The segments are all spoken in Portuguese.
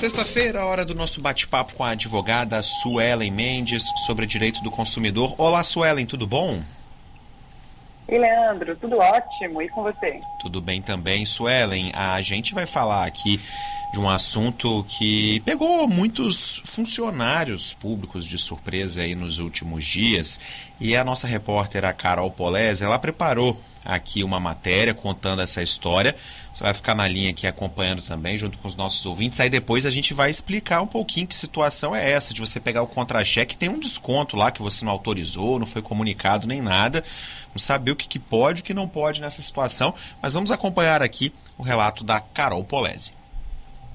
Sexta-feira, hora do nosso bate-papo com a advogada Suelen Mendes sobre direito do consumidor. Olá, Suelen, tudo bom? E Leandro, tudo ótimo. E com você? Tudo bem também, Suelen. A gente vai falar aqui de um assunto que pegou muitos funcionários públicos de surpresa aí nos últimos dias. E a nossa repórter, a Carol Polese, ela preparou aqui uma matéria contando essa história. Você vai ficar na linha aqui acompanhando também, junto com os nossos ouvintes. Aí depois a gente vai explicar um pouquinho que situação é essa, de você pegar o contra-cheque. Tem um desconto lá que você não autorizou, não foi comunicado nem nada. Não sabe o que, que pode e o que não pode nessa situação. Mas vamos acompanhar aqui o relato da Carol Polese.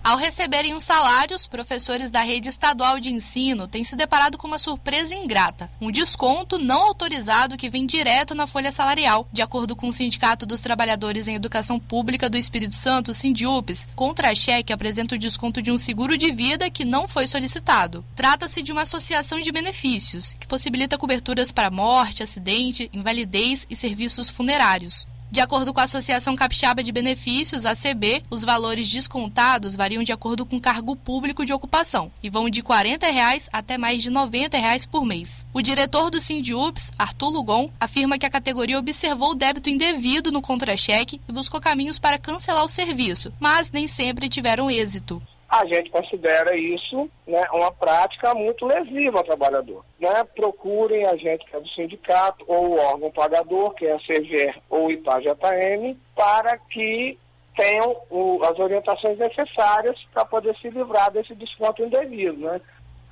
Ao receberem os salários, professores da rede estadual de ensino têm se deparado com uma surpresa ingrata: um desconto não autorizado que vem direto na folha salarial. De acordo com o Sindicato dos Trabalhadores em Educação Pública do Espírito Santo, Sindiupes, contra-cheque apresenta o desconto de um seguro de vida que não foi solicitado. Trata-se de uma associação de benefícios que possibilita coberturas para morte, acidente, invalidez e serviços funerários. De acordo com a Associação Capixaba de Benefícios, ACB, os valores descontados variam de acordo com o cargo público de ocupação e vão de 40 reais até mais de 90 reais por mês. O diretor do Sindiups, Arthur Lugon, afirma que a categoria observou o débito indevido no contra-cheque e buscou caminhos para cancelar o serviço, mas nem sempre tiveram êxito a gente considera isso né, uma prática muito lesiva ao trabalhador. Né? Procurem a gente que é do sindicato ou o órgão pagador, que é a CGR ou IPAJM, para que tenham o, as orientações necessárias para poder se livrar desse desconto indevido. Né?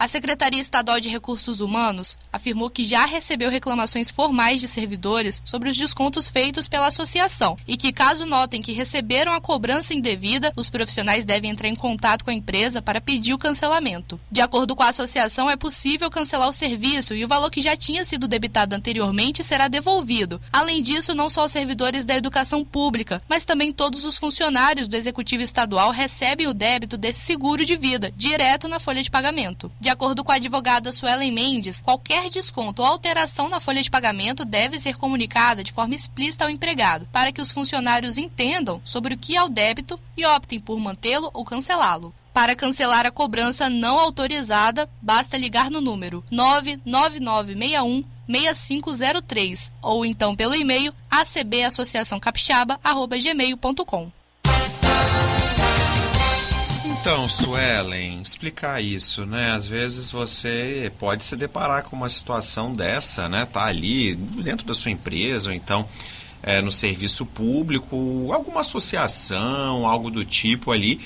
A Secretaria Estadual de Recursos Humanos afirmou que já recebeu reclamações formais de servidores sobre os descontos feitos pela associação e que, caso notem que receberam a cobrança indevida, os profissionais devem entrar em contato com a empresa para pedir o cancelamento. De acordo com a associação, é possível cancelar o serviço e o valor que já tinha sido debitado anteriormente será devolvido. Além disso, não só os servidores da educação pública, mas também todos os funcionários do Executivo Estadual recebem o débito desse seguro de vida direto na folha de pagamento. De acordo com a advogada Suelen Mendes, qualquer desconto ou alteração na folha de pagamento deve ser comunicada de forma explícita ao empregado, para que os funcionários entendam sobre o que é o débito e optem por mantê-lo ou cancelá-lo. Para cancelar a cobrança não autorizada, basta ligar no número 99961 6503 ou então pelo e-mail acbassociaçãocapixaba@gmail.com. Então, Suelen, explicar isso, né? Às vezes você pode se deparar com uma situação dessa, né? Tá ali dentro da sua empresa, ou então é, no serviço público, alguma associação, algo do tipo ali,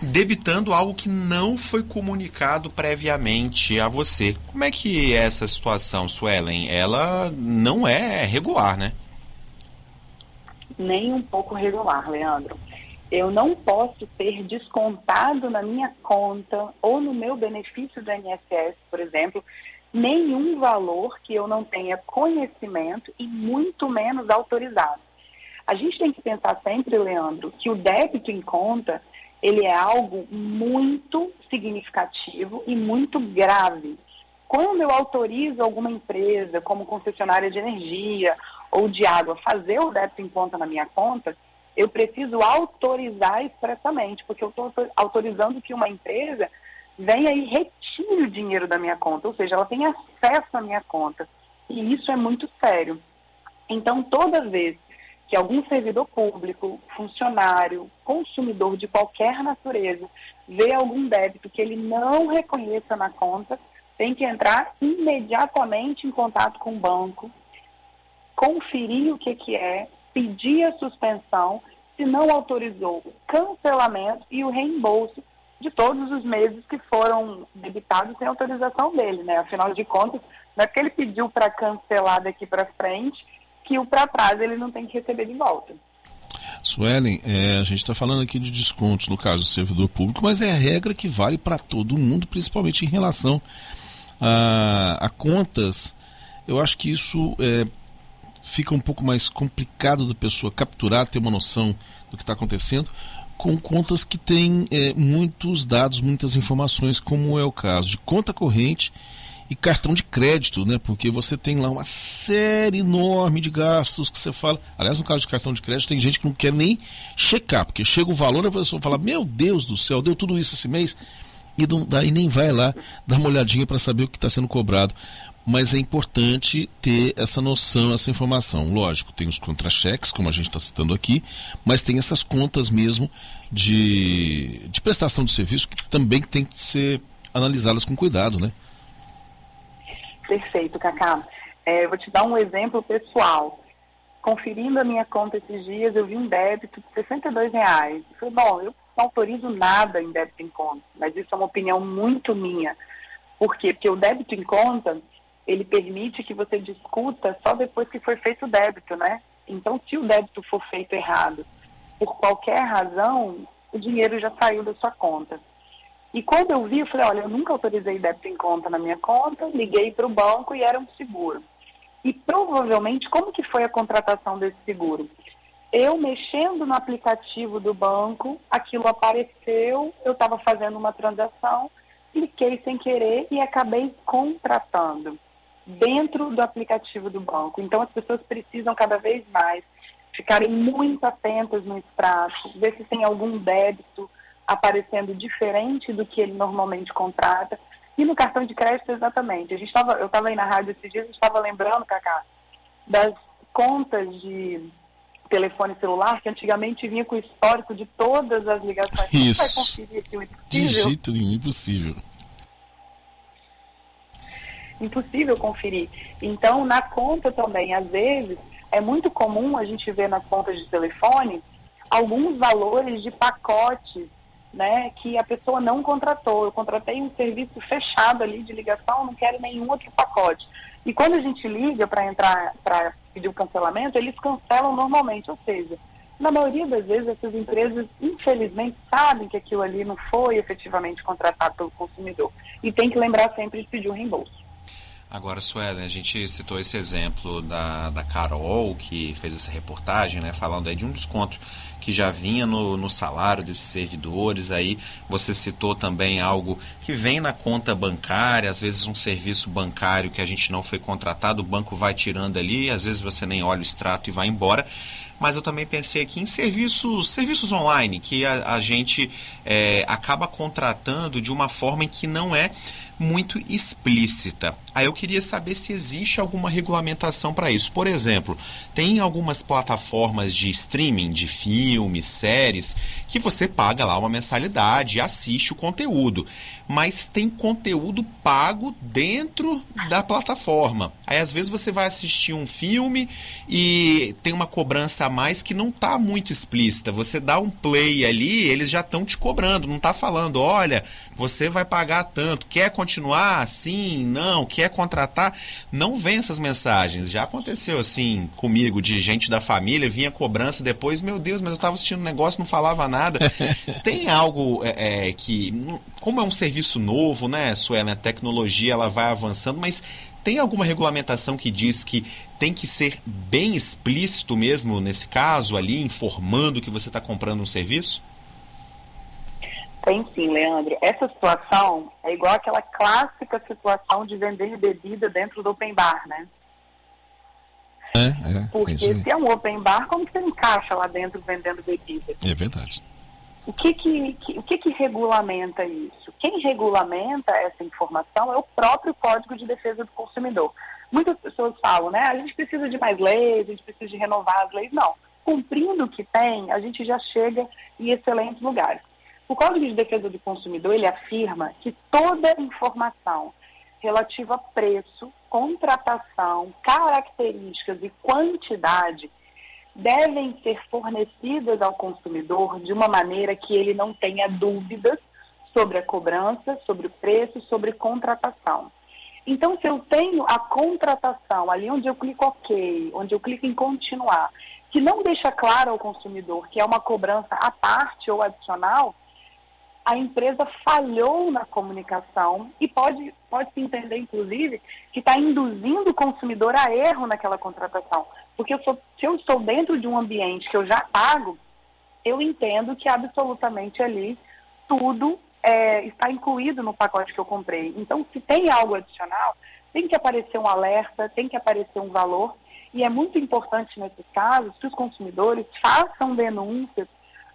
debitando algo que não foi comunicado previamente a você. Como é que é essa situação, Suelen? Ela não é regular, né? Nem um pouco regular, Leandro eu não posso ter descontado na minha conta ou no meu benefício do INSS, por exemplo, nenhum valor que eu não tenha conhecimento e muito menos autorizado. A gente tem que pensar sempre, Leandro, que o débito em conta, ele é algo muito significativo e muito grave. Quando eu autorizo alguma empresa, como concessionária de energia ou de água, fazer o débito em conta na minha conta, eu preciso autorizar expressamente, porque eu estou autorizando que uma empresa venha e retire o dinheiro da minha conta, ou seja, ela tem acesso à minha conta. E isso é muito sério. Então, toda vez que algum servidor público, funcionário, consumidor de qualquer natureza vê algum débito que ele não reconheça na conta, tem que entrar imediatamente em contato com o banco, conferir o que, que é, pedir a suspensão, se não autorizou o cancelamento e o reembolso de todos os meses que foram debitados sem autorização dele, né? Afinal de contas, não é que ele pediu para cancelar daqui para frente que o para trás ele não tem que receber de volta. Suelen, é, a gente está falando aqui de descontos no caso do servidor público, mas é a regra que vale para todo mundo, principalmente em relação a, a contas. Eu acho que isso é, fica um pouco mais complicado da pessoa capturar, ter uma noção do que está acontecendo, com contas que têm é, muitos dados, muitas informações, como é o caso de conta corrente e cartão de crédito, né? Porque você tem lá uma série enorme de gastos que você fala. Aliás, no caso de cartão de crédito, tem gente que não quer nem checar, porque chega o valor, a pessoa fala: Meu Deus do céu, deu tudo isso esse mês. E daí nem vai lá dar uma olhadinha para saber o que está sendo cobrado. Mas é importante ter essa noção, essa informação. Lógico, tem os contra-cheques, como a gente está citando aqui, mas tem essas contas mesmo de, de prestação de serviço que também tem que ser analisadas com cuidado, né? Perfeito, Cacá. É, vou te dar um exemplo pessoal. Conferindo a minha conta esses dias, eu vi um débito de 62 reais. Eu falei, bom, eu não autorizo nada em débito em conta, mas isso é uma opinião muito minha. Por quê? Porque o débito em conta, ele permite que você discuta só depois que for feito o débito, né? Então, se o débito for feito errado, por qualquer razão, o dinheiro já saiu da sua conta. E quando eu vi, eu falei, olha, eu nunca autorizei débito em conta na minha conta, liguei para o banco e era um seguro. E provavelmente, como que foi a contratação desse seguro? Eu mexendo no aplicativo do banco, aquilo apareceu, eu estava fazendo uma transação, cliquei sem querer e acabei contratando dentro do aplicativo do banco. Então as pessoas precisam cada vez mais ficarem muito atentas no extrato, ver se tem algum débito, aparecendo diferente do que ele normalmente contrata. E no cartão de crédito, exatamente. A gente tava, eu estava aí na rádio esses dias, estava lembrando, Cacá, das contas de telefone celular que antigamente vinha com o histórico de todas as ligações. Isso. Vai conferir aqui o impossível? De jeito nenhum, impossível. Impossível conferir. Então, na conta também, às vezes, é muito comum a gente ver nas contas de telefone alguns valores de pacotes né, que a pessoa não contratou. Eu contratei um serviço fechado ali de ligação, não quero nenhum outro pacote. E quando a gente liga para entrar, para pedir o cancelamento, eles cancelam normalmente, ou seja, na maioria das vezes essas empresas, infelizmente, sabem que aquilo ali não foi efetivamente contratado pelo consumidor. E tem que lembrar sempre de pedir o reembolso. Agora, Suelen, a gente citou esse exemplo da, da Carol, que fez essa reportagem, né, falando aí de um desconto que já vinha no, no salário desses servidores. Aí você citou também algo que vem na conta bancária, às vezes um serviço bancário que a gente não foi contratado, o banco vai tirando ali, às vezes você nem olha o extrato e vai embora mas eu também pensei aqui em serviços, serviços online que a, a gente é, acaba contratando de uma forma em que não é muito explícita. Aí eu queria saber se existe alguma regulamentação para isso. Por exemplo, tem algumas plataformas de streaming de filmes, séries, que você paga lá uma mensalidade e assiste o conteúdo. Mas tem conteúdo pago dentro da plataforma. Aí às vezes você vai assistir um filme e tem uma cobrança a mais que não está muito explícita. Você dá um play ali, eles já estão te cobrando, não está falando, olha, você vai pagar tanto, quer continuar? Sim, não, quer contratar? Não vem essas mensagens. Já aconteceu assim comigo, de gente da família, vinha cobrança depois, meu Deus, mas eu estava assistindo um negócio, não falava nada. Tem algo é, é, que, como é um serviço novo, né, Suelen, a tecnologia ela vai avançando, mas tem alguma regulamentação que diz que tem que ser bem explícito mesmo nesse caso ali, informando que você está comprando um serviço? Tem sim, Leandro. Essa situação é igual aquela clássica situação de vender bebida dentro do open bar, né? É, é. Porque é se é um open bar, como que você encaixa lá dentro vendendo bebida? É verdade. O que que, que, o que que regulamenta isso? Quem regulamenta essa informação é o próprio Código de Defesa do Consumidor. Muitas pessoas falam, né? A gente precisa de mais leis, a gente precisa de renovar as leis. Não. Cumprindo o que tem, a gente já chega em excelentes lugares. O Código de Defesa do Consumidor, ele afirma que toda informação relativa a preço, contratação, características e quantidade devem ser fornecidas ao consumidor de uma maneira que ele não tenha dúvidas sobre a cobrança, sobre o preço, sobre contratação. Então, se eu tenho a contratação ali onde eu clico OK, onde eu clico em continuar, que não deixa claro ao consumidor que é uma cobrança à parte ou adicional, a empresa falhou na comunicação e pode, pode se entender, inclusive, que está induzindo o consumidor a erro naquela contratação. Porque eu sou, se eu estou dentro de um ambiente que eu já pago, eu entendo que absolutamente ali tudo é, está incluído no pacote que eu comprei. Então, se tem algo adicional, tem que aparecer um alerta, tem que aparecer um valor. E é muito importante nesses casos que os consumidores façam denúncias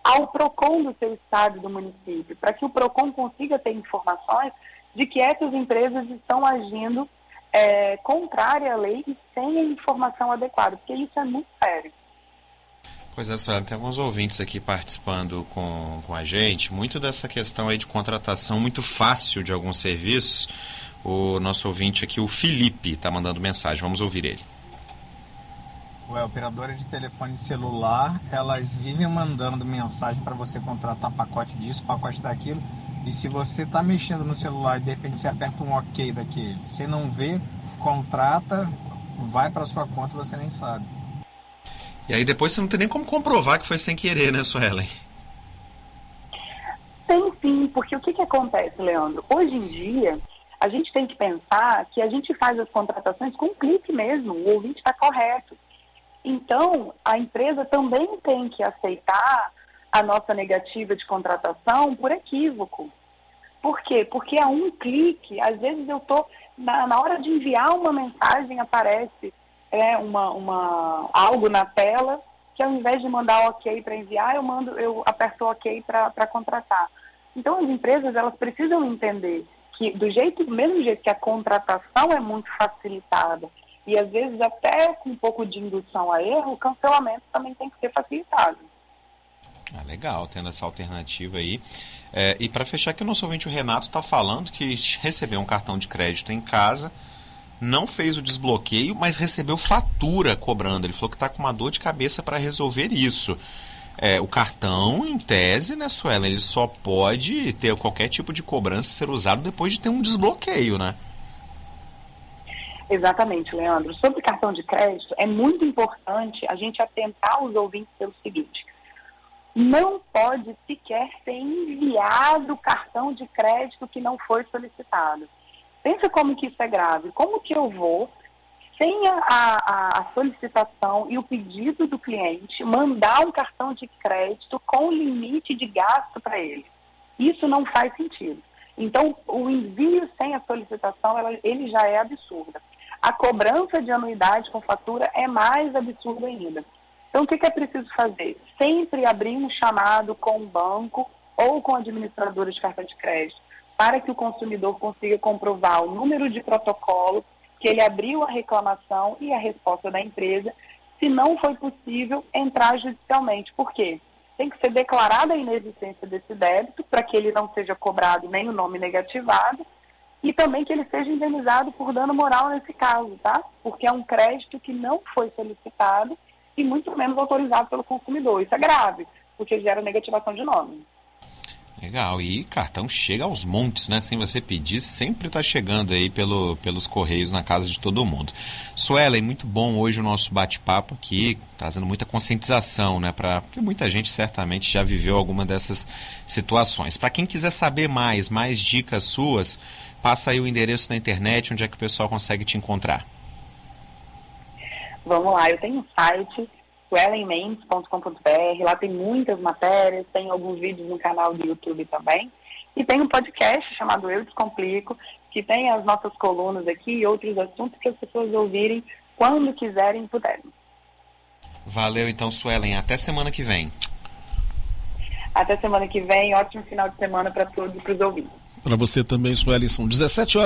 ao PROCON do seu estado do município, para que o PROCON consiga ter informações de que essas empresas estão agindo é, contrária à lei e sem a informação adequada, porque isso é muito sério. Pois é, senhora, tem alguns ouvintes aqui participando com, com a gente. Muito dessa questão aí de contratação muito fácil de alguns serviços. O nosso ouvinte aqui, o Felipe, está mandando mensagem. Vamos ouvir ele. Ué, operadora de telefone celular, elas vivem mandando mensagem para você contratar pacote disso, pacote daquilo. E se você está mexendo no celular e de repente você aperta um OK daquele, você não vê, contrata, vai para sua conta e você nem sabe. E aí depois você não tem nem como comprovar que foi sem querer, né, Suelen? Tem sim, porque o que, que acontece, Leandro? Hoje em dia, a gente tem que pensar que a gente faz as contratações com um clique mesmo, o ouvinte está correto. Então, a empresa também tem que aceitar a nossa negativa de contratação por equívoco. Por quê? Porque a um clique, às vezes eu estou, na, na hora de enviar uma mensagem, aparece é, uma, uma, algo na tela que ao invés de mandar ok para enviar, eu mando, eu aperto ok para contratar. Então as empresas elas precisam entender que do jeito, do mesmo jeito que a contratação é muito facilitada e às vezes até com um pouco de indução a erro, o cancelamento também tem que ser facilitado. Ah, legal, tendo essa alternativa aí. É, e para fechar aqui, o nosso ouvinte, o Renato, está falando que recebeu um cartão de crédito em casa, não fez o desbloqueio, mas recebeu fatura cobrando. Ele falou que está com uma dor de cabeça para resolver isso. É, o cartão, em tese, né, Suela, ele só pode ter qualquer tipo de cobrança ser usado depois de ter um desbloqueio, né? Exatamente, Leandro. Sobre cartão de crédito, é muito importante a gente atentar os ouvintes pelo seguinte. Não pode sequer ser enviado cartão de crédito que não foi solicitado. Pensa como que isso é grave. Como que eu vou, sem a, a, a solicitação e o pedido do cliente, mandar um cartão de crédito com limite de gasto para ele? Isso não faz sentido. Então, o envio sem a solicitação, ela, ele já é absurda. A cobrança de anuidade com fatura é mais absurda ainda. Então, o que, é preciso fazer? Sempre abrir um chamado com o banco ou com a administradora de cartão de crédito para que o consumidor consiga comprovar o número de protocolo que ele abriu a reclamação e a resposta da empresa, se não foi possível entrar judicialmente. Por quê? Tem que ser declarada a inexistência desse débito para que ele não seja cobrado nem o nome negativado e também que ele seja indenizado por dano moral nesse caso, tá? Porque é um crédito que não foi solicitado e muito menos autorizado pelo consumidor. Isso é grave, porque gera negativação de nome. Legal, e cartão chega aos montes, né? Sem você pedir, sempre está chegando aí pelo, pelos correios na casa de todo mundo. Suelen, muito bom hoje o nosso bate-papo aqui, trazendo muita conscientização, né? Pra, porque muita gente certamente já viveu alguma dessas situações. Para quem quiser saber mais, mais dicas suas, passa aí o endereço na internet, onde é que o pessoal consegue te encontrar. Vamos lá, eu tenho um site suelenmendes.com.br, lá tem muitas matérias, tem alguns vídeos no canal do YouTube também. E tem um podcast chamado Eu Descomplico, que tem as nossas colunas aqui e outros assuntos que as pessoas ouvirem quando quiserem e puderem. Valeu então, Suelen. Até semana que vem. Até semana que vem. Ótimo final de semana para todos e para os ouvintes. Para você também, Suelen. São 17 horas.